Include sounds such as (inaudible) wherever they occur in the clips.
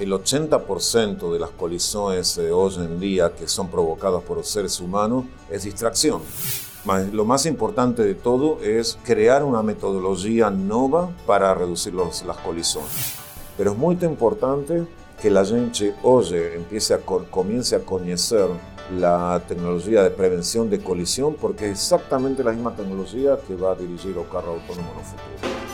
el 80% de las colisiones hoy en día que son provocadas por los seres humanos es distracción. lo más importante de todo es crear una metodología nueva para reducir las colisiones. Pero es muy importante que la gente hoy empiece comience a conocer la tecnología de prevención de colisión porque es exactamente la misma tecnología que va a dirigir el carro autónomo en el futuro.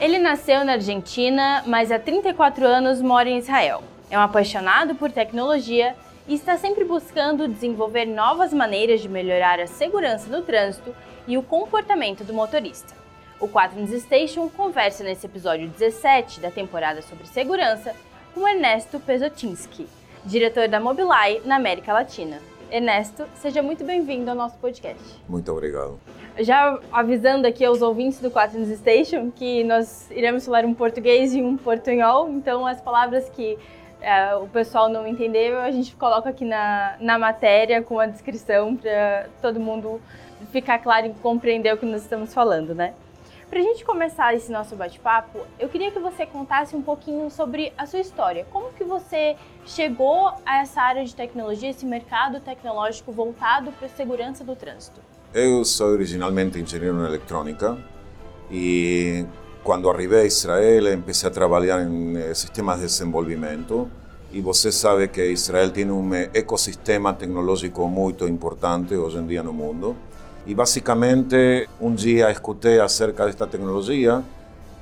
Ele nasceu na Argentina, mas há 34 anos mora em Israel. É um apaixonado por tecnologia e está sempre buscando desenvolver novas maneiras de melhorar a segurança no trânsito e o comportamento do motorista. O Quaterns Station conversa nesse episódio 17 da temporada sobre segurança com Ernesto Pesotinski, diretor da Mobileye na América Latina. Ernesto, seja muito bem-vindo ao nosso podcast. Muito obrigado. Já avisando aqui aos ouvintes do Quaternos Station que nós iremos falar um português e um portunhol, então as palavras que é, o pessoal não entendeu, a gente coloca aqui na, na matéria com a descrição para todo mundo ficar claro e compreender o que nós estamos falando, né? Para a gente começar esse nosso bate-papo, eu queria que você contasse um pouquinho sobre a sua história. Como que você chegou a essa área de tecnologia, esse mercado tecnológico voltado para a segurança do trânsito? Eu sou originalmente engenheiro em eletrônica e quando arribei a Israel empecé a trabalhar em eh, sistemas de desenvolvimento e você sabe que Israel tem um ecossistema tecnológico muito importante hoje em dia no mundo. Y básicamente un día escuché acerca de esta tecnología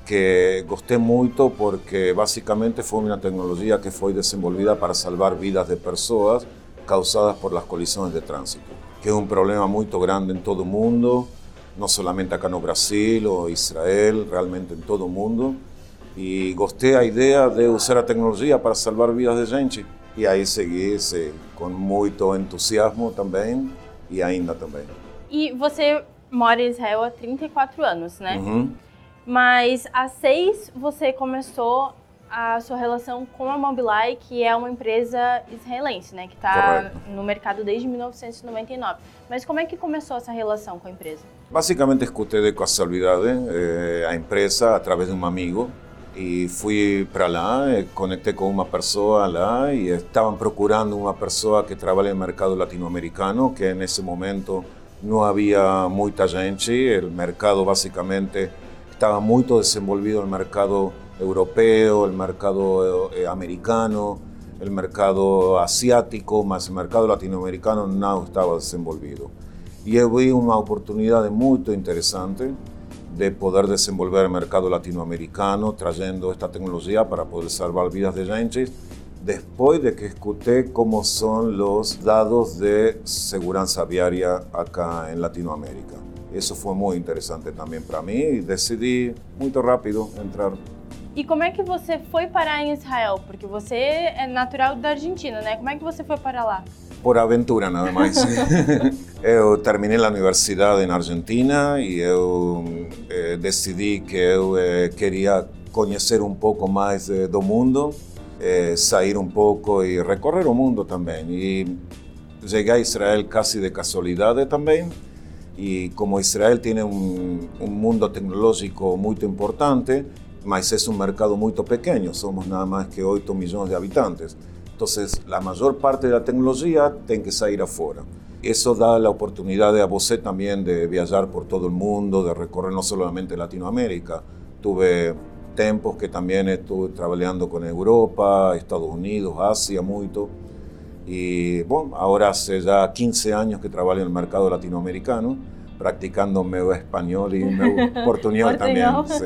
que gosté mucho porque básicamente fue una tecnología que fue desenvolvida para salvar vidas de personas causadas por las colisiones de tránsito, que es un problema muy grande en todo el mundo, no solamente acá en Brasil o Israel, realmente en todo el mundo. Y gosté la idea de usar la tecnología para salvar vidas de gente. Y ahí seguí con mucho entusiasmo también y ainda también. E você mora em Israel há 34 anos, né? Uhum. Mas há seis você começou a sua relação com a Mobileye, que é uma empresa israelense, né? Que está no mercado desde 1999. Mas como é que começou essa relação com a empresa? Basicamente, escutei de casualidade eh, a empresa através de um amigo e fui para lá, conectei com uma pessoa lá e estavam procurando uma pessoa que trabalha no mercado latino-americano, que nesse momento no había mucha gente, el mercado básicamente estaba muy desenvolvido el mercado europeo, el mercado eh, americano, el mercado asiático, más el mercado latinoamericano no estaba desenvolvido. Y vi una oportunidad muy interesante de poder desenvolver el mercado latinoamericano trayendo esta tecnología para poder salvar vidas de gente después de que escuché cómo son los datos de seguridad viaria acá en Latinoamérica. Eso fue muy interesante también para mí y decidí muy rápido entrar. E como é que você foi parar em Israel? Porque você é natural da Argentina, né? Como é que você foi para lá? Por aventura, nada mais. eu (laughs) (laughs) terminei a universidade na Argentina e eu eh, decidi que eu eh, queria conhecer um pouco mais eh, do mundo eh, salir un poco y recorrer el mundo también. Y llegué a Israel casi de casualidad también. Y como Israel tiene un, mundo tecnológico muy importante, mas es un mercado muy pequeño, somos nada más que 8 millones de habitantes. Entonces, la mayor parte de la tecnología tiene que salir afuera. Eso da la oportunidad a vos también de viajar por todo el mundo, de recorrer no solamente Latinoamérica. Tuve tempos que también estuve trabajando con Europa, Estados Unidos, Asia mucho. Y bueno, ahora hace ya 15 años que trabajo en el mercado latinoamericano, practicando meu español y meu (laughs) portuñol también. Sí.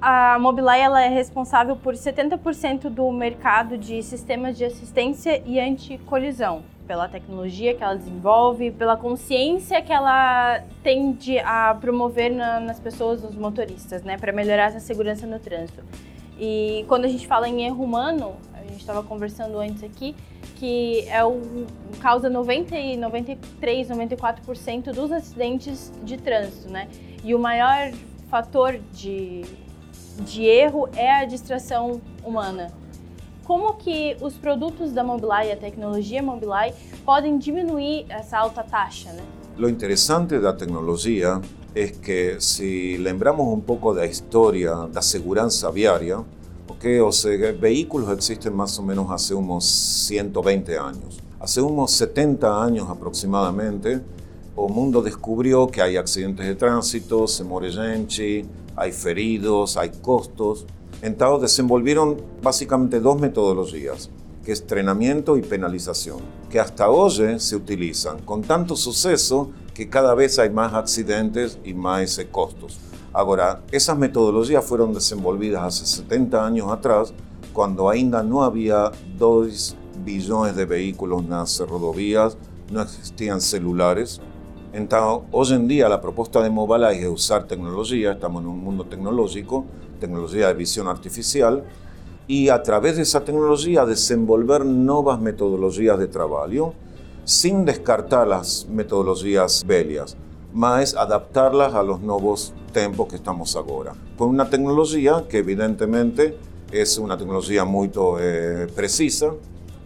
A Mobileye ela é responsável por 70% do mercado de sistemas de assistência e anticolisão pela tecnologia que ela desenvolve, pela consciência que ela tende a promover na, nas pessoas, nos motoristas, né, para melhorar essa segurança no trânsito. E quando a gente fala em erro humano, a gente estava conversando antes aqui, que é o causa 90 e 93, 94% dos acidentes de trânsito, né? E o maior fator de, de erro é a distração humana como que os produtos da Mobileye, a tecnologia Mobileye, podem diminuir essa alta taxa, né? Lo interessante da tecnologia es que si lembramos un poco de la historia da segurança viária, okay, os vehículos existen más o menos hace unos 120 años. Hace unos 70 años aproximadamente, el mundo descubrió que hay accidentes de tránsito, se muere gente, hay feridos, hay costos. Entonces desenvolvieron básicamente dos metodologías, que es entrenamiento y penalización, que hasta hoy se utilizan con tanto suceso que cada vez hay más accidentes y más costos. Ahora, esas metodologías fueron desenvolvidas hace 70 años atrás, cuando ainda no había 2 billones de vehículos en las rodovías, no existían celulares. Entonces, hoy en día la propuesta de Mobileye es usar tecnología, estamos en un mundo tecnológico, tecnología de visión artificial, y a través de esa tecnología desenvolver nuevas metodologías de trabajo sin descartar las metodologías bellas, más adaptarlas a los nuevos tiempos que estamos ahora. Con una tecnología que evidentemente es una tecnología muy eh, precisa,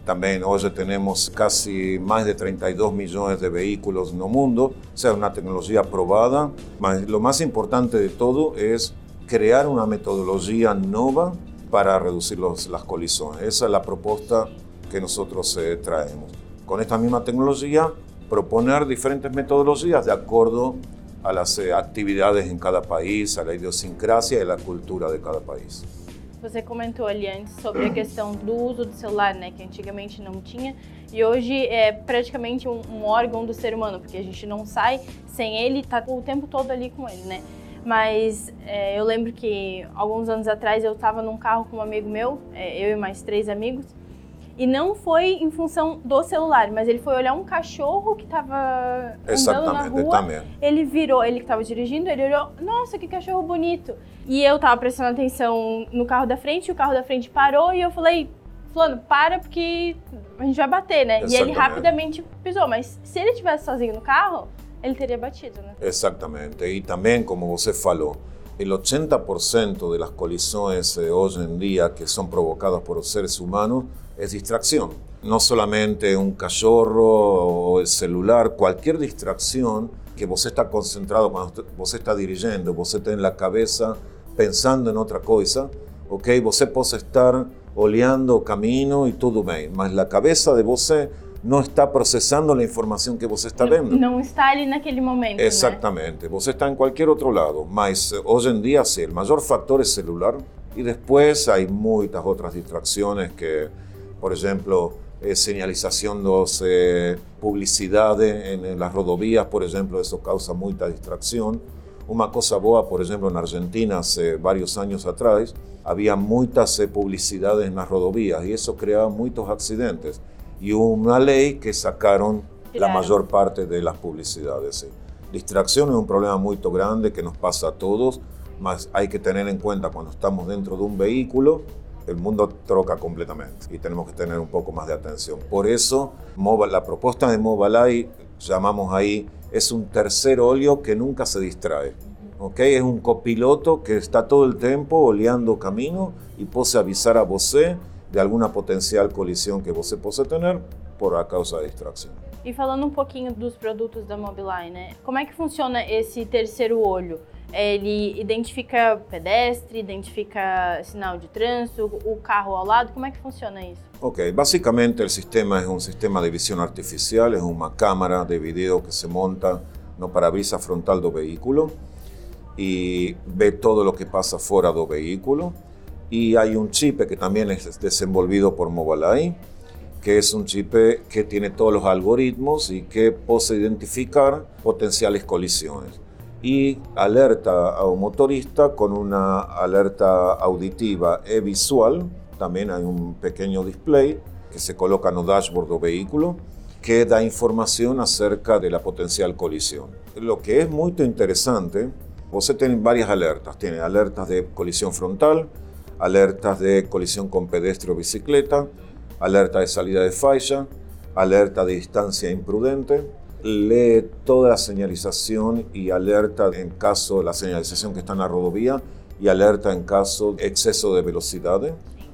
también hoy tenemos casi más de 32 millones de vehículos en el mundo, o sea, una tecnología probada. lo más importante de todo es crear una metodología nueva para reducir las colisiones. Esa es la propuesta que nosotros eh, traemos. Con esta misma tecnología, proponer diferentes metodologías de acuerdo a las eh, actividades en cada país, a la idiosincrasia y la cultura de cada país. Você comentou ali antes sobre a questão do uso do celular, né, que antigamente não tinha, e hoje é praticamente um, um órgão do ser humano, porque a gente não sai sem ele, tá o tempo todo ali com ele, né? Mas é, eu lembro que alguns anos atrás eu estava num carro com um amigo meu, é, eu e mais três amigos, e não foi em função do celular, mas ele foi olhar um cachorro que estava andando na rua. Ele virou, ele que estava dirigindo, ele olhou, nossa, que cachorro bonito. E eu estava prestando atenção no carro da frente, o carro da frente parou e eu falei, fulano, para porque a gente vai bater, né? Exatamente. E ele rapidamente pisou, mas se ele estivesse sozinho no carro, ele teria batido, né? Exatamente. E como você falou, el 80% de las colisiones eh, hoy en día que son provocadas por seres humanos es distracción. No solamente un cachorro o el celular, cualquier distracción que vos está concentrado cuando vos está dirigiendo, vos está en la cabeza pensando en otra cosa, ok, vos puede estar oleando camino y todo bien, mas la cabeza de vos no está procesando la información que vos está viendo. No está en aquel momento. Exactamente, vos está en cualquier otro lado, mas eh, hoy en día sí, el mayor factor es celular y después hay muchas otras distracciones que por ejemplo, eh, señalización de publicidad en, las rodovías, por ejemplo, eso causa mucha distracción. Una cosa boa, por ejemplo, en Argentina hace varios años atrás, había muchas eh, publicidades en las rodovías y eso creaba muchos accidentes. Y una ley que sacaron la mayor parte de las publicidades. Distracción es un problema muy grande que nos pasa a todos, mas hay que tener en cuenta cuando estamos dentro de un vehículo el mundo troca completamente y tenemos que tener un poco más de atención. Por eso, la propuesta de Mobileye, llamamos ahí, es un tercer óleo que nunca se distrae. ¿okay? Es un copiloto que está todo el tiempo oleando camino y puede avisar a vos de alguna potencial colisión que você possa tener por a causa de distração. E falando um pouquinho dos produtos da Mobileye, né? Como é que funciona esse terceiro olho? Ele identifica pedestre, identifica sinal de trânsito, o carro ao lado, como é que funciona isso? Ok, básicamente el sistema es un sistema de visión artificial, es una cámara de video que se monta no parabrisas frontal do vehículo y ve todo lo que pasa fuera do vehículo y hay un chip que también es desenvolvido por Mobileye, que es un chip que tiene todos los algoritmos y que puede identificar potenciales colisiones y alerta a un motorista con una alerta auditiva e visual. También hay un pequeño display que se coloca en el dashboard del vehículo que da información acerca de la potencial colisión. Lo que es muy interesante, usted tiene varias alertas. Tiene alertas de colisión frontal, alertas de colisión con pedestre o bicicleta, alerta de salida de falla, alerta de distancia imprudente, lee toda la señalización y alerta en caso de la señalización que está en la rodovía y alerta en caso de exceso de velocidad.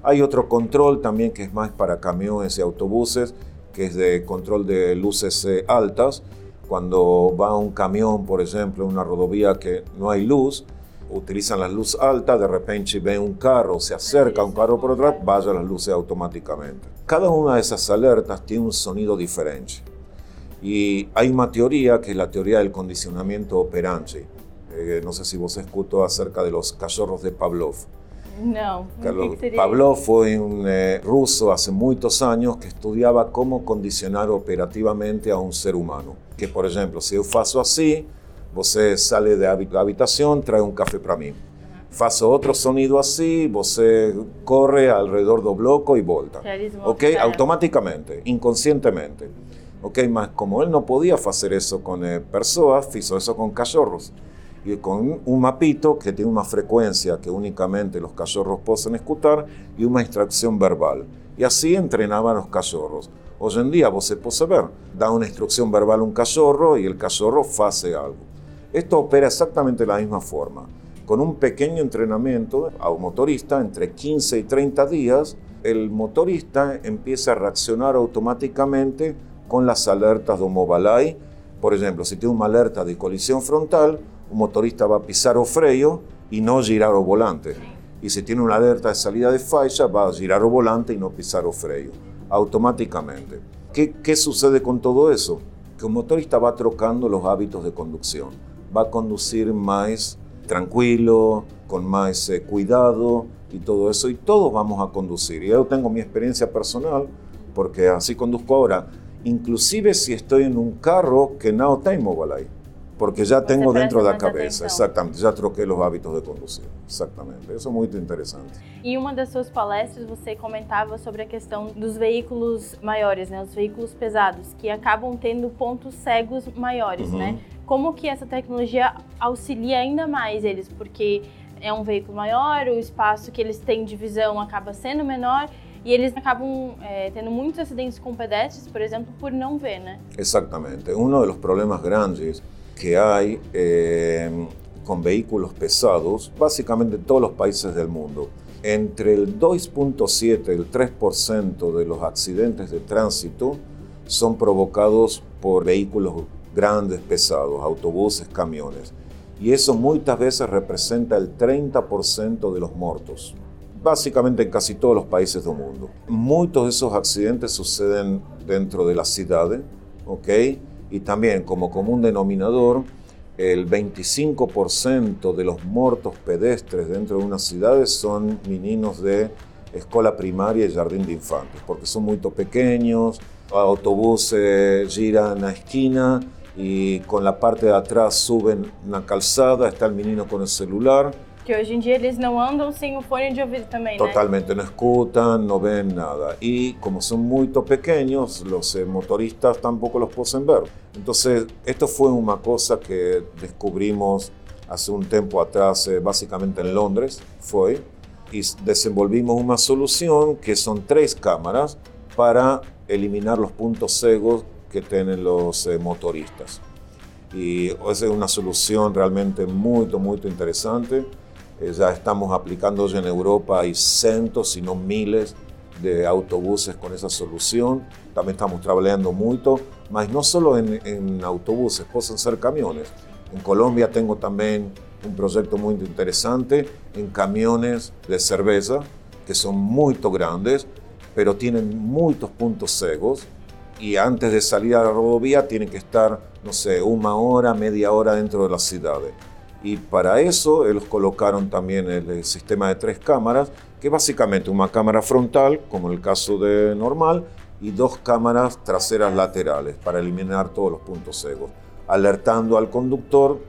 Hay otro control también que es más para camiones y autobuses, que es de control de luces altas. Cuando va un camión, por ejemplo, en una rodovía que no hay luz, utilizan la luz alta, de repente ven un carro, se acerca un carro por atrás, vaya las luces automáticamente. Cada una de esas alertas tiene un sonido diferente. Y hay una teoría que es la teoría del condicionamiento operante. Eh, no sé si vos escuchó acerca de los cachorros de Pavlov. No. Pavlov fue un eh, ruso hace muchos años que estudiaba cómo condicionar operativamente a un ser humano. Que, por ejemplo, si yo faço así, você sale de la habitación, trae un café para mí. Faço otro sonido así, você corre alrededor del bloco y volta. Ok, automáticamente, inconscientemente. Ok, mas como él no podía hacer eso con eh, personas, hizo eso con cachorros. Y con un mapito que tiene una frecuencia que únicamente los cachorros pueden escuchar y una instrucción verbal. Y así entrenaban los cachorros. Hoy en día vos se puede ver, da una instrucción verbal a un cachorro y el cachorro hace algo. Esto opera exactamente de la misma forma. Con un pequeño entrenamiento a un motorista, entre 15 y 30 días, el motorista empieza a reaccionar automáticamente con las alertas de Mobalai. Por ejemplo, si tiene una alerta de colisión frontal, un motorista va a pisar o freio y no girar o volante. Y si tiene una alerta de salida de falla, va a girar o volante y no pisar o freio, automáticamente. ¿Qué, ¿Qué sucede con todo eso? Que un motorista va trocando los hábitos de conducción va a conducir más tranquilo, con más eh, cuidado y todo eso. Y todos vamos a conducir. Y yo tengo mi experiencia personal, porque así conduzco ahora. Inclusive si estoy en un carro que no tengo mobile porque ya tengo dentro de la cabeza, exactamente, ya troqué los hábitos de conducir, exactamente, eso es muy interesante. E uma das suas palestras você comentava sobre a questão dos veículos maiores, né, os veículos pesados, que acabam tendo pontos cegos maiores, uhum. né? como que essa tecnologia auxilia ainda mais eles, porque é um veículo maior, o espaço que eles têm de visão acaba sendo menor e eles acabam é, tendo muitos acidentes com pedestres, por exemplo, por não ver, né? Exatamente. Um dos problemas grandes que há eh, com veículos pesados, basicamente em todos os países do mundo, entre o 2.7 e o 3% de los acidentes de tránsito são provocados por veículos grandes, pesados, autobuses, camiones. Y eso muchas veces representa el 30% de los muertos, básicamente en casi todos los países del mundo. Muchos de esos accidentes suceden dentro de la ciudad, ¿ok? Y también como común denominador, el 25% de los muertos pedestres dentro de unas ciudades son meninos de escuela primaria y jardín de infantes, porque son muy pequeños, autobuses giran a esquina y con la parte de atrás suben una calzada, está el menino con el celular. Que hoje em dia eles não andam sem o fone de ouvido também, Totalmente, no escutan, no ven nada. Y como son muy pequeños, los eh, motoristas tampoco los pueden ver. Entonces, esto fue una cosa que descubrimos hace un tiempo atrás, eh, básicamente en Londres, fue, y desenvolvimos una solución que son tres cámaras para eliminar los puntos ciegos que tienen los eh, motoristas. Y es una solución realmente muy, muy interesante. Eh, ya estamos aplicando en Europa, hay cientos, si no miles de autobuses con esa solución. También estamos trabajando mucho, mas no solo en, en autobuses, pueden ser camiones. En Colombia tengo también un proyecto muy interesante en camiones de cerveza que son muy grandes, pero tienen muchos puntos ciegos y antes de salir a la rodovía tienen que estar, no sé, una hora, media hora dentro de la ciudad. Y para eso ellos colocaron también el sistema de tres cámaras, que básicamente una cámara frontal, como en el caso de normal, y dos cámaras traseras laterales para eliminar todos los puntos ciegos, alertando al conductor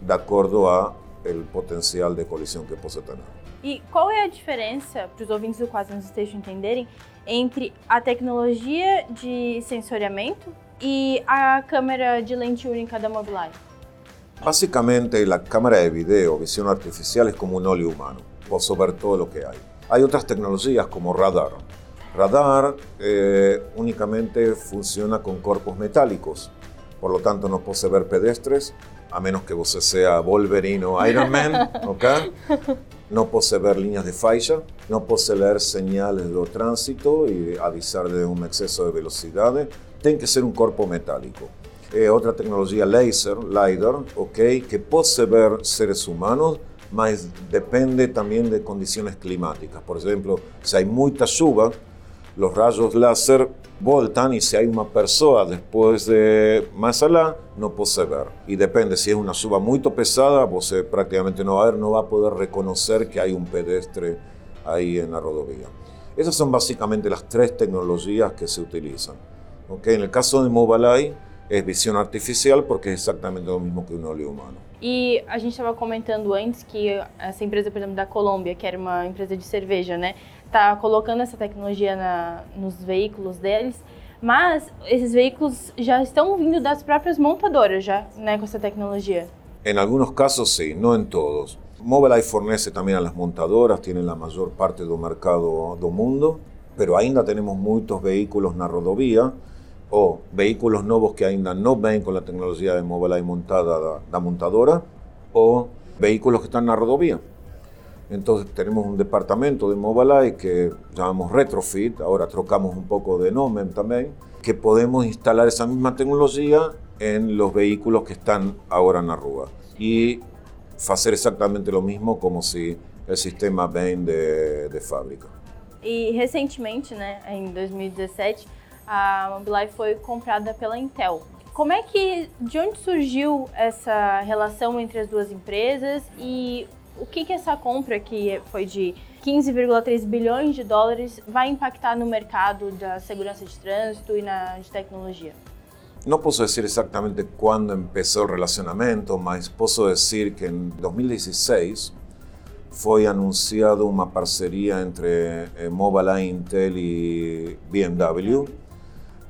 de acuerdo a el potencial de colisión que puede tener. E qual é a diferença, para os ouvintes do quase nos estejam entenderem, entre a tecnologia de sensoriamento e a câmera de lente única da Mobileye? Básicamente, a câmera de video, visão artificial, é como um olho humano. Posso ver todo o que há. Há outras tecnologias como radar. Radar eh, únicamente funciona con corpos metálicos, por lo tanto no puede ver pedestres, a menos que você sea Wolverine o Iron (laughs) Man, ¿ok? no puede ver líneas de falla, no puede leer señales de tránsito y avisar de un exceso de velocidad. Tiene que ser un cuerpo metálico. É outra tecnologia laser, LiDAR, ok, que pode ver seres humanos, mas depende também de condições climáticas. Por exemplo, se há muita chuva, os rayos láser voltan y si hay una persona después de más allá, no puede ver. Y depende, si es una suba muy pesada, vos prácticamente no va a ver, no va a poder reconocer que hay un pedestre ahí en la rodovía. Esas son básicamente las tres tecnologías que se utilizan. ¿Okay? En el caso de Mobileye, es visión artificial porque es exactamente lo mismo que un óleo humano. E a gente estava comentando antes que essa empresa, por exemplo, da Colômbia, que era uma empresa de cerveja, né, está colocando essa tecnologia na, nos veículos deles, mas esses veículos já estão vindo das próprias montadoras, já, né, com essa tecnologia. En algunos casos sí, no en todos. Mobileye fornece también a las montadoras, tienen la mayor parte del mercado do mundo, pero ainda tenemos muchos vehículos na rodovía o vehículos nuevos que ainda no ven con la tecnología de Mobileye montada da, montadora o vehículos que están en la rodovía. Entonces tenemos un departamento de Mobileye que llamamos Retrofit, ahora trocamos un poco de nombre también, que podemos instalar esa misma tecnología en los vehículos que están ahora en la rúa y hacer exactamente lo mismo como si el sistema ven de, de fábrica. E recentemente, né, em 2017, a Mobileye foi comprada pela Intel. Como é que, de onde surgiu essa relação entre as duas empresas e o que, que essa compra, que foi de 15,3 bilhões de dólares, vai impactar no mercado da segurança de trânsito e na de tecnologia? No puedo decir exactamente cuándo empezó el relacionamiento, mas puedo decir que en 2016 fue anunciado una parcería entre eh, Mobileye, Intel y BMW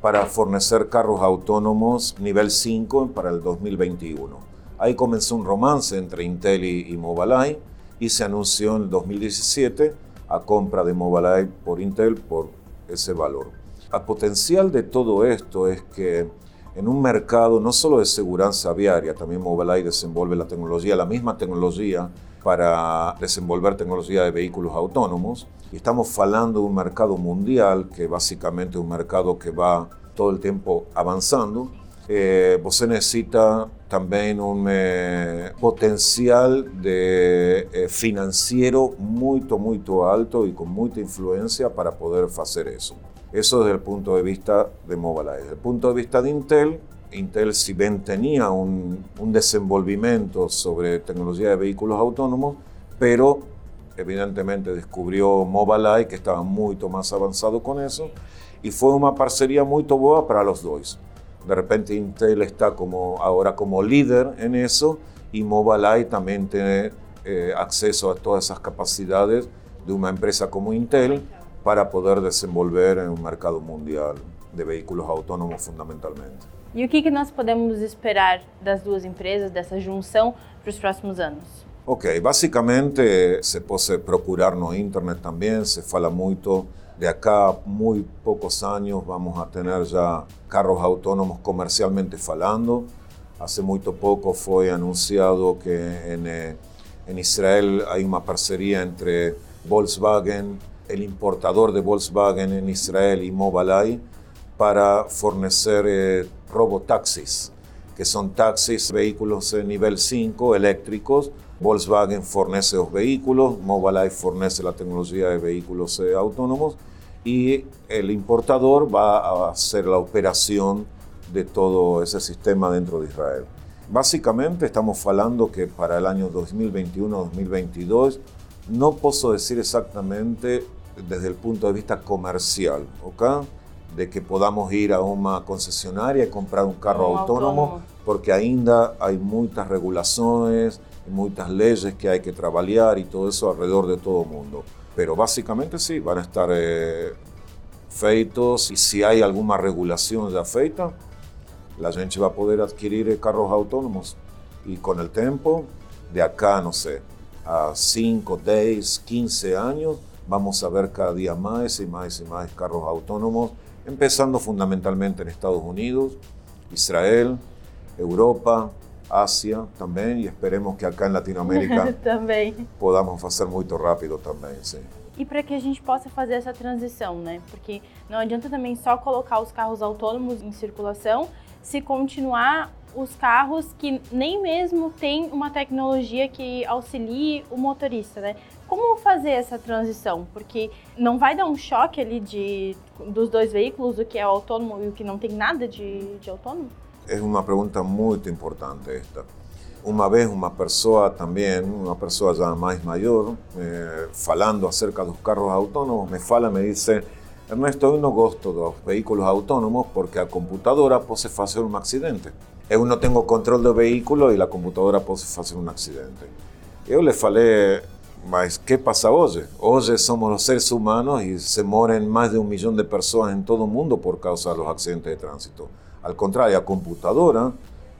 para fornecer carros autónomos nivel 5 para el 2021. Ahí comenzó un romance entre Intel y, Mobileye y se anunció en 2017 a compra de Mobileye por Intel por ese valor. El potencial de todo esto es que en un mercado no solo de seguridad viaria, también Mobileye desenvolve la tecnología, la misma tecnología para desenvolver tecnología de vehículos autónomos. Y estamos hablando de un mercado mundial que básicamente es un mercado que va todo el tiempo avanzando eh, necesita también un eh, potencial de, eh, financiero muy, muy alto y con mucha influencia para poder hacer eso. Eso desde el punto de vista de Mobileye. Desde el punto de vista de Intel, Intel si bien tenía un, un desenvolvimiento sobre tecnología de vehículos autónomos, pero evidentemente descubrió Mobileye que estaba mucho más avanzado con eso y fue una parcería muy boa para los dos. De repente Intel está como, ahora como líder en eso y Mobileye también tiene eh, acceso a todas esas capacidades de una empresa como Intel para poder desenvolver en un mercado mundial de vehículos autónomos fundamentalmente. E o que, que nós podemos esperar das duas empresas, dessa junção, para os próximos anos? Ok, basicamente se pode procurar no internet também, se fala muito de acá muy pocos años vamos a tener ya carros autónomos comercialmente falando. Hace muy poco fue anunciado que en, eh, en Israel hay una parcería entre Volkswagen, el importador de Volkswagen en Israel y Mobileye para fornecer eh, robotaxis, que son taxis, vehículos de nivel 5 eléctricos. Volkswagen fornece los vehículos, Mobileye fornece la tecnología de vehículos eh, autónomos y el importador va a hacer la operación de todo ese sistema dentro de Israel. Básicamente estamos hablando que para el año 2021-2022 no puedo decir exactamente desde el punto de vista comercial, ¿ok? De que podamos ir a una concesionaria y comprar un carro autónomo, porque ainda hay muchas regulaciones, muchas leyes que hay que trabajar y todo eso alrededor de todo el mundo. Pero básicamente sí, van a estar eh, feitos y si hay alguna regulación ya feita, la gente va a poder adquirir eh, carros autónomos y con el tiempo, de acá, no sé, a 5, 10, 15 años, vamos a ver cada día más y más y más carros autónomos, empezando fundamentalmente en Estados Unidos, Israel, Europa, Asia também e esperemos que acá em Latinoamérica (laughs) também podamos fazer muito rápido também, sim. E para que a gente possa fazer essa transição, né? Porque não adianta também só colocar os carros autônomos em circulação se continuar os carros que nem mesmo tem uma tecnologia que auxilie o motorista, né? Como fazer essa transição? Porque não vai dar um choque ali de, dos dois veículos, o que é autônomo e o que não tem nada de, de autônomo? É uma pergunta muito importante esta. Uma vez uma pessoa também, uma pessoa já mais maior, eh, falando acerca dos carros autônomos, me fala, me disse, Ernesto, eu não gosto dos veículos autônomos porque a computadora pode fazer um acidente. Eu não tenho controle do veículo e a computadora pode fazer um acidente. Eu lhe falei, mas que passa hoje? Hoje somos os seres humanos e se morrem mais de um milhão de pessoas em todo o mundo por causa dos acidentes de trânsito. Ao contrário, a computadora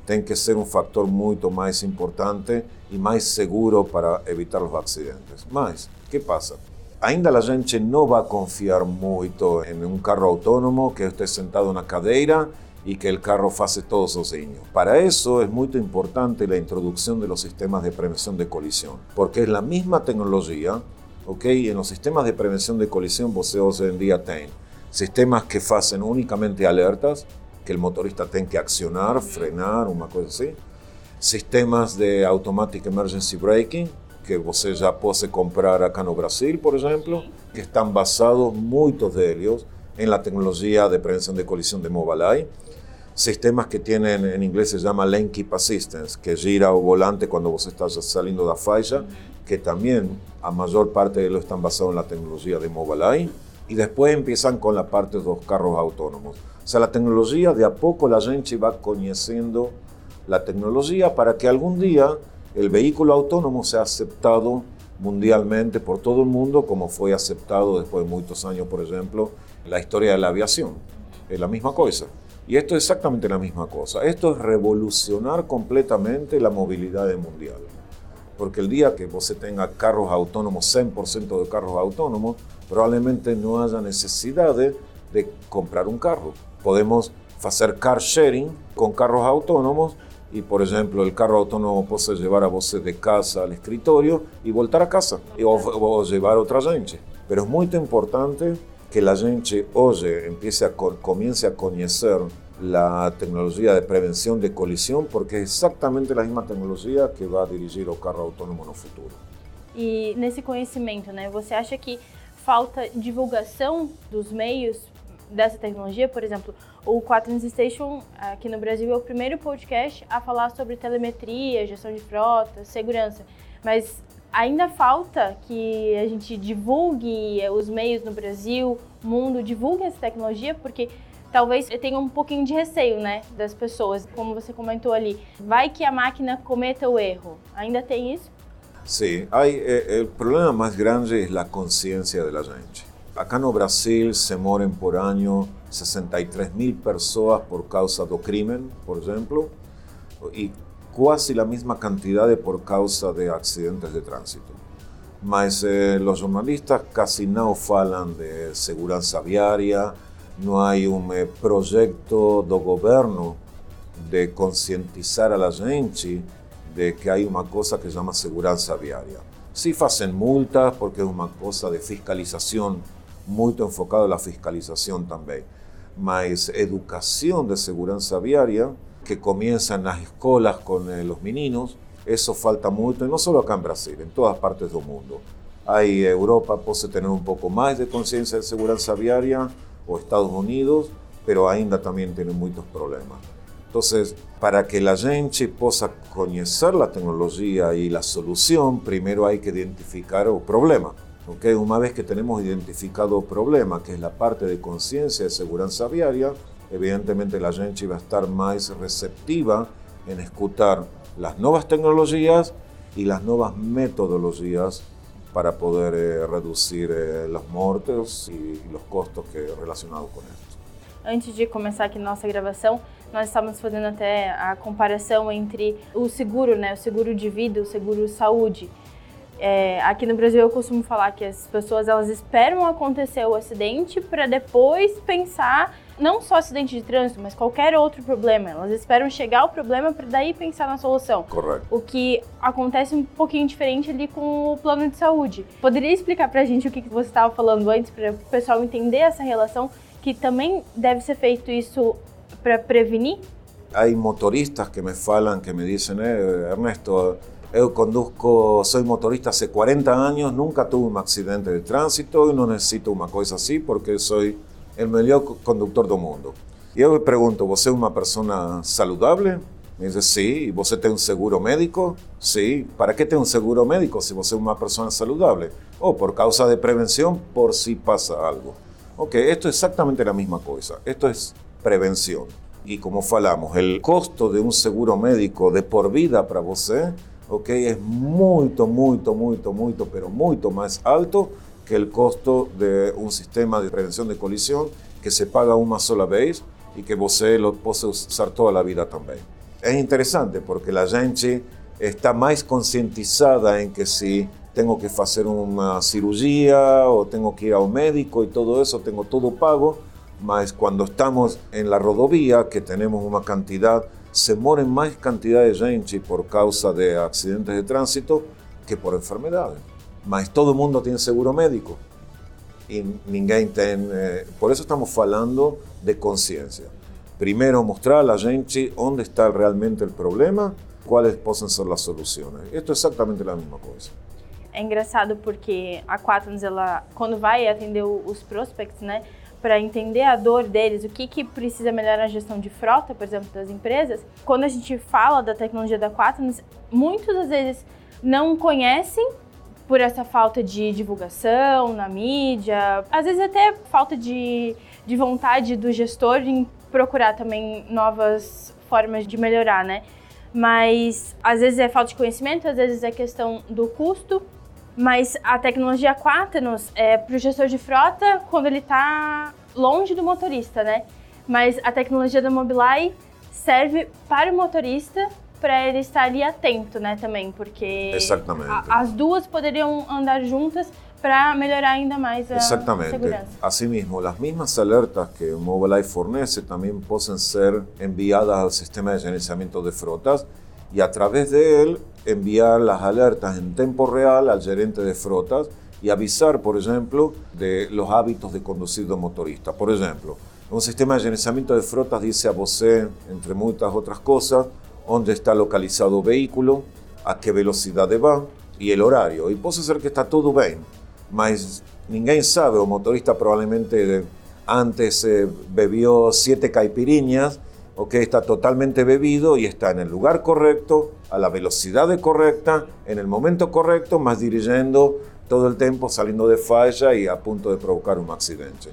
tem que ser um fator muito mais importante e mais seguro para evitar os acidentes. Mas, que passa? Ainda a gente não vai confiar muito em um carro autônomo que esteja sentado na cadeira y que el carro faça todo sozinho. Para eso es muy importante la introducción de los sistemas de prevención de colisión, porque es la misma tecnología, ok? En los sistemas de prevención de colisión você hoje en día tem sistemas que hacen únicamente alertas, que el motorista tiene que accionar, frenar, una cosa así. Sistemas de automatic emergency braking, que você já pode comprar acá no Brasil, por ejemplo, que están basados, muchos de ellos, en la tecnología de prevención de colisión de Mobileye sistemas que tienen, en inglés se llama Lane Keep Assistance, que gira o volante cuando vos estás saliendo de la falla, que también a mayor parte de ellos están basados en la tecnología de Mobileye. Y después empiezan con la parte de los carros autónomos. O sea, la tecnología, de a poco la gente va conociendo la tecnología para que algún día el vehículo autónomo sea aceptado mundialmente por todo el mundo, como fue aceptado después de muchos años, por ejemplo, en la historia de la aviación. Es la misma cosa. Y esto es exactamente la misma cosa. Esto es revolucionar completamente la movilidad mundial. Porque el día que vos tenga carros autónomos, 100% de carros autónomos, probablemente no haya necesidad de, comprar un carro. Podemos hacer car sharing con carros autónomos y, por ejemplo, el carro autónomo puede llevar a vos de casa al escritorio y voltar a casa o, o llevar otra gente. Pero es muy importante que la gente oye, empiece a, comience a tecnología de prevención de colisión, porque es exactamente la misma tecnología que va a dirigir o carro autônomo no futuro. E nesse conhecimento, né, você acha que falta divulgação dos meios dessa tecnologia? Por exemplo, o Quatrans Station aqui no Brasil é o primeiro podcast a falar sobre telemetria, gestão de frota, segurança. Mas ainda falta que a gente divulgue os meios no Brasil, mundo, divulgue essa tecnologia, porque talvez tenha um pouquinho de receio, né, das pessoas, como você comentou ali. Vai que a máquina cometa o erro. Ainda tem isso? Sim, hay, eh, o problema mais grande é a consciência da gente. Acá no Brasil se morrem por ano 63 mil pessoas por causa do crime, por exemplo, e quase a mesma quantidade por causa de acidentes de trânsito. Mas eh, os jornalistas casi não falam de segurança viária, não há um eh, projeto do governo de conscientizar a gente de que há uma coisa que se chama segurança viária. Sí fazem multas porque é uma coisa de fiscalização, muito enfocada na fiscalização também, mas educação de segurança viária que comienzan las escuelas con eh, los meninos, eso falta mucho, y no solo acá en Brasil, en todas partes del mundo. Hay Europa puede tener un poco más de conciencia de seguridad viaria, o Estados Unidos, pero ainda también tienen muchos problemas. Entonces, para que la gente pueda conocer la tecnología y la solución, primero hay que identificar el problema. ¿okay? Una vez que tenemos identificado el problema, que es la parte de conciencia de seguridad viaria, evidentemente la gente va a estar más receptiva en escuchar las nuevas tecnologías y las nuevas metodologías para poder eh, reducir eh, los muertos y los costos que relacionados con esto. Antes de começar aqui nossa gravação, nós estávamos fazendo até a comparação entre o seguro, né, o seguro de vida, o seguro saúde. É, aqui no Brasil eu costumo falar que as pessoas elas esperam acontecer o acidente para depois pensar não só acidente de trânsito, mas qualquer outro problema. Elas esperam chegar o problema para daí pensar na solução. Correto. O que acontece um pouquinho diferente ali com o plano de saúde. Poderia explicar para a gente o que você estava falando antes, para o pessoal entender essa relação, que também deve ser feito isso para prevenir Hay motoristas que me falan, que me dicen, eh, Ernesto, yo conduzco, soy motorista hace 40 años, nunca tuve un accidente de tránsito y no necesito una cosa así porque soy el mejor conductor del mundo. Y yo le pregunto, ¿vos es una persona saludable? Me dice, sí. ¿Y vos tenés un seguro médico? Sí. ¿Para qué tenés un seguro médico si vos sos una persona saludable? O oh, por causa de prevención, por si pasa algo. Ok, esto es exactamente la misma cosa. Esto es prevención. Y como falamos, el costo de un seguro médico de por vida para vos ok, es mucho, mucho, mucho, mucho, pero mucho más alto que el costo de un sistema de prevención de colisión que se paga una sola vez y que vos lo puede usar toda la vida también. Es interesante porque la gente está más concientizada en que si tengo que hacer una cirugía o tengo que ir a un médico y todo eso, tengo todo pago, mas cuando estamos en la rodovía, que tenemos una cantidad, se mueren más cantidad de gente por causa de accidentes de tránsito que por enfermedades. Mas todo mundo tiene seguro médico y ninguém tiene... Eh, por eso estamos hablando de conciencia. Primero mostrar a gente dónde está realmente el problema, cuáles pueden ser las soluciones. Esto es exactamente la misma cosa. É engraçado porque a Quaternos, ela, quando vai atender os prospects, né, para entender a dor deles, o que, que precisa melhorar na gestão de frota, por exemplo, das empresas, quando a gente fala da tecnologia da Quaternos, muitas das vezes não conhecem por essa falta de divulgação na mídia, às vezes até falta de, de vontade do gestor em procurar também novas formas de melhorar, né? Mas às vezes é falta de conhecimento, às vezes é questão do custo. Mas a tecnologia Quaternos é para o gestor de frota quando ele está longe do motorista, né? Mas a tecnologia da Mobileye serve para o motorista para ele estar ali atento, né, também, porque a, as duas poderiam andar juntas para melhorar ainda mais a Exactamente. segurança. Asimismo, las mismas alertas que Mobileye fornece también pueden ser enviadas al sistema de gerenciamiento de frotas y a través de él enviar las alertas en tiempo real al gerente de frotas y avisar, por ejemplo, de los hábitos de conducir de motorista. Por ejemplo, un sistema de gerenciamiento de frotas dice a vos, entre muchas otras cosas, dónde está localizado el vehículo, a qué velocidad va y el horario. Y puede ser que está todo bien, mas ninguém sabe, o motorista probablemente antes eh, bebió siete caipiriñas, o que está totalmente bebido y está en el lugar correcto, a la velocidad correcta, en el momento correcto, más dirigiendo todo el tiempo saliendo de falla y a punto de provocar un accidente.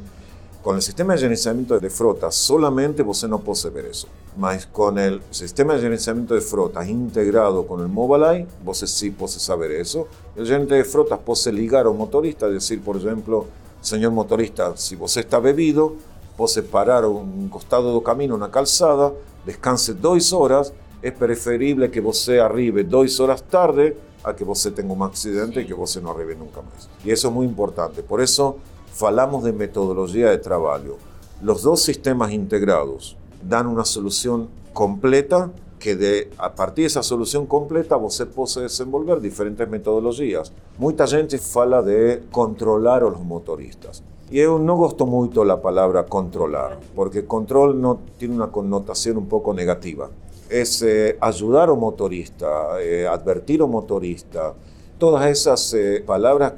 Con el sistema de gerenciamiento de frotas solamente você no puede ver eso. Mas con el sistema de gerenciamiento de frotas integrado con el Mobileye, você sí puede saber eso. El gerente de frotas puede ligar a un motorista, decir, por ejemplo, señor motorista, si vos está bebido, puede parar a un costado del camino, una calzada, descanse dos horas, es preferible que você arribe dos horas tarde a que você tenga un accidente y que você no arribe nunca más. Y eso es muy importante. Por eso falamos de metodología de trabajo. Los dos sistemas integrados dan una solución completa que de, a partir de esa solución completa você puede desenvolver diferentes metodologías. Mucha gente fala de controlar a los motoristas. Y yo no gosto mucho la palabra controlar, porque control no tiene una connotación un poco negativa. Es eh, ayudar al motorista, eh, advertir al motorista, todas esas eh,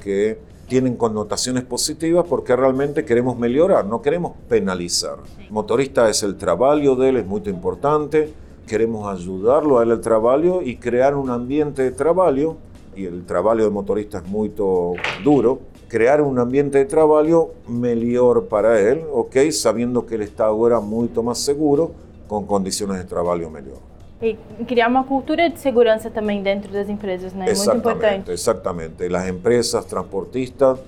que tienen connotaciones positivas porque realmente queremos mejorar, no queremos penalizar. motorista es el trabajo de él, es muy importante, queremos ayudarlo a él el trabajo y crear un ambiente de trabajo, y el trabajo del motorista es muy duro, crear un ambiente de trabajo mejor para él, ok, sabiendo que él está ahora mucho más seguro, con condiciones de trabajo mejor. E criar uma cultura de segurança também dentro das empresas, né? Muito importante. Exatamente. Las empresas transportistas,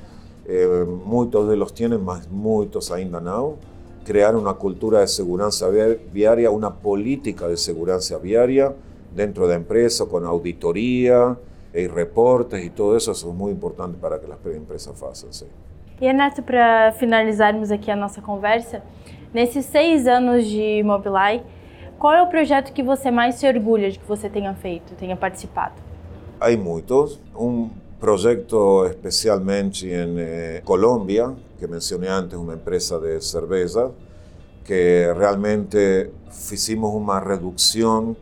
eh, muitos deles têm, mas muitos ainda não. Criar uma cultura de segurança viária, uma política de segurança viária dentro da empresa, com auditoria e reportes e tudo isso, isso é muito importante para que as empresas façam. Sim. E Renato, para finalizarmos aqui a nossa conversa, nesses seis anos de Mobileye, qual é o projeto que você mais se orgulha de que você tenha feito, tenha participado? Há muitos. Um projeto especialmente em eh, Colômbia, que mencionei antes, uma empresa de cerveja, que realmente hicimos una reducción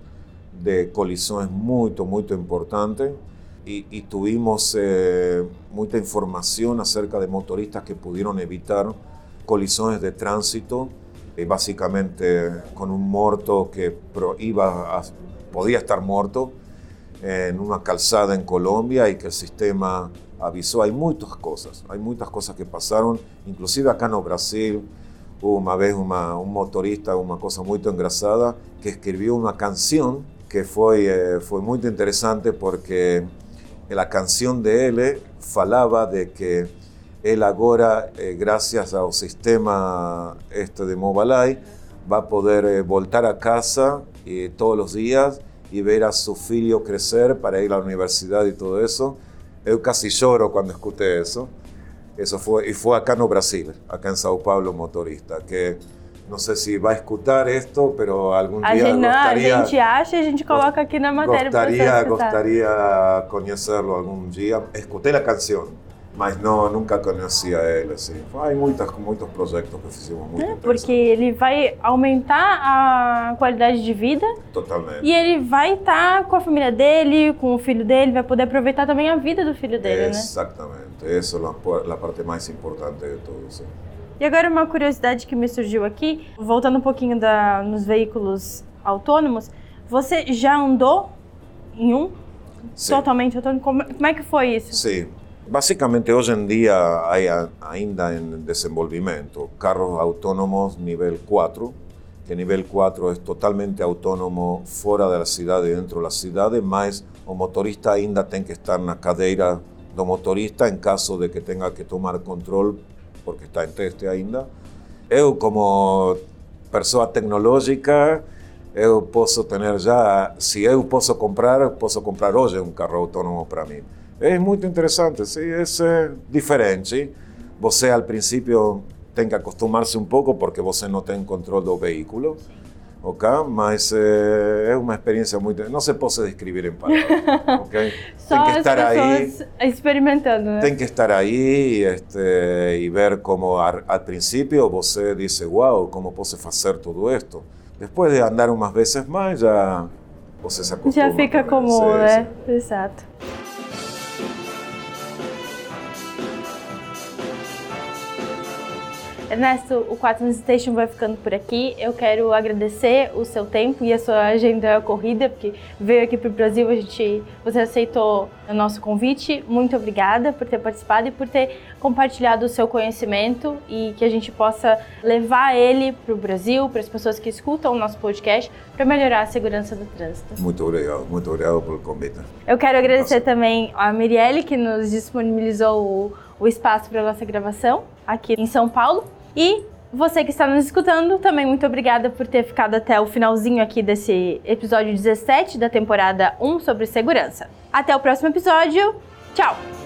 de colisiones muy, muy importante y, y tuvimos eh, mucha información acerca de motoristas que pudieron evitar colisiones de tránsito, y básicamente con un muerto que iba podía estar muerto en una calzada en Colombia y que el sistema avisó. Hay muchas cosas, hay muchas cosas que pasaron, inclusive acá en Brasil hubo una vez un motorista, una cosa muy engrasada, que escribió una canción que fue, eh, fue muy interesante porque la canción de él falaba de que él ahora, eh, gracias al sistema este de Mobileye, va a poder eh, voltar a casa todos los días y ver a su hijo crecer para ir a la universidad y todo eso. Yo casi lloro cuando escuché eso. Eso fue, y fue acá en Brasil, acá en Sao Paulo, motorista, que não sei se vai escutar isto, pero algum a dia gente, gostaria... A gente acha e a gente coloca aqui na matéria Gostaria, gostaria conhecê-lo algum dia. Escutei a canção, mas não, nunca conhecia ele. Assim. Há muitas, muitos projetos que fizemos muito é, Porque ele vai aumentar a qualidade de vida. Totalmente. E ele vai estar com a família dele, com o filho dele, vai poder aproveitar também a vida do filho dele, Exatamente. né? Exatamente. Essa é a parte mais importante de tudo. Sim. E agora uma curiosidade que me surgiu aqui, voltando um pouquinho da, nos veículos autônomos, você já andou em um Sim. totalmente autônomo? Como, como é que foi isso? Sim. Basicamente, hoje em dia, há ainda em desenvolvimento carros autônomos nível 4, que nível 4 é totalmente autônomo fora da cidade e dentro da cidade, mas o motorista ainda tem que estar na cadeira do motorista em caso de que tenha que tomar controle porque está en teste ainda. Eu, como pessoa tecnológica, eu posso ter já, se eu posso comprar, posso comprar hoje um carro autônomo para mim. É muito interessante, sim, é diferente. Você, al princípio, tem que acostumar-se um pouco porque você não tem controle do veículo. ok? Mas é, é uma experiência muito. Não se pode descrever em palavras, (laughs) ok? tem que estar aí. Experimentando. Tem que estar aí este, e ver como, al princípio, você diz: Uau, como posso fazer tudo isto? Depois de andar umas vezes mais, já você se acostuma. Já fica comum, né? Exato. Ernesto, o 4 Station vai ficando por aqui. Eu quero agradecer o seu tempo e a sua agenda corrida, porque veio aqui para o Brasil, a gente, você aceitou o nosso convite. Muito obrigada por ter participado e por ter compartilhado o seu conhecimento e que a gente possa levar ele para o Brasil, para as pessoas que escutam o nosso podcast, para melhorar a segurança do trânsito. Muito obrigado, muito obrigado pelo convite. Eu quero agradecer também a Mirielle, que nos disponibilizou o, o espaço para a nossa gravação aqui em São Paulo. E você que está nos escutando, também muito obrigada por ter ficado até o finalzinho aqui desse episódio 17 da temporada 1 sobre segurança. Até o próximo episódio. Tchau!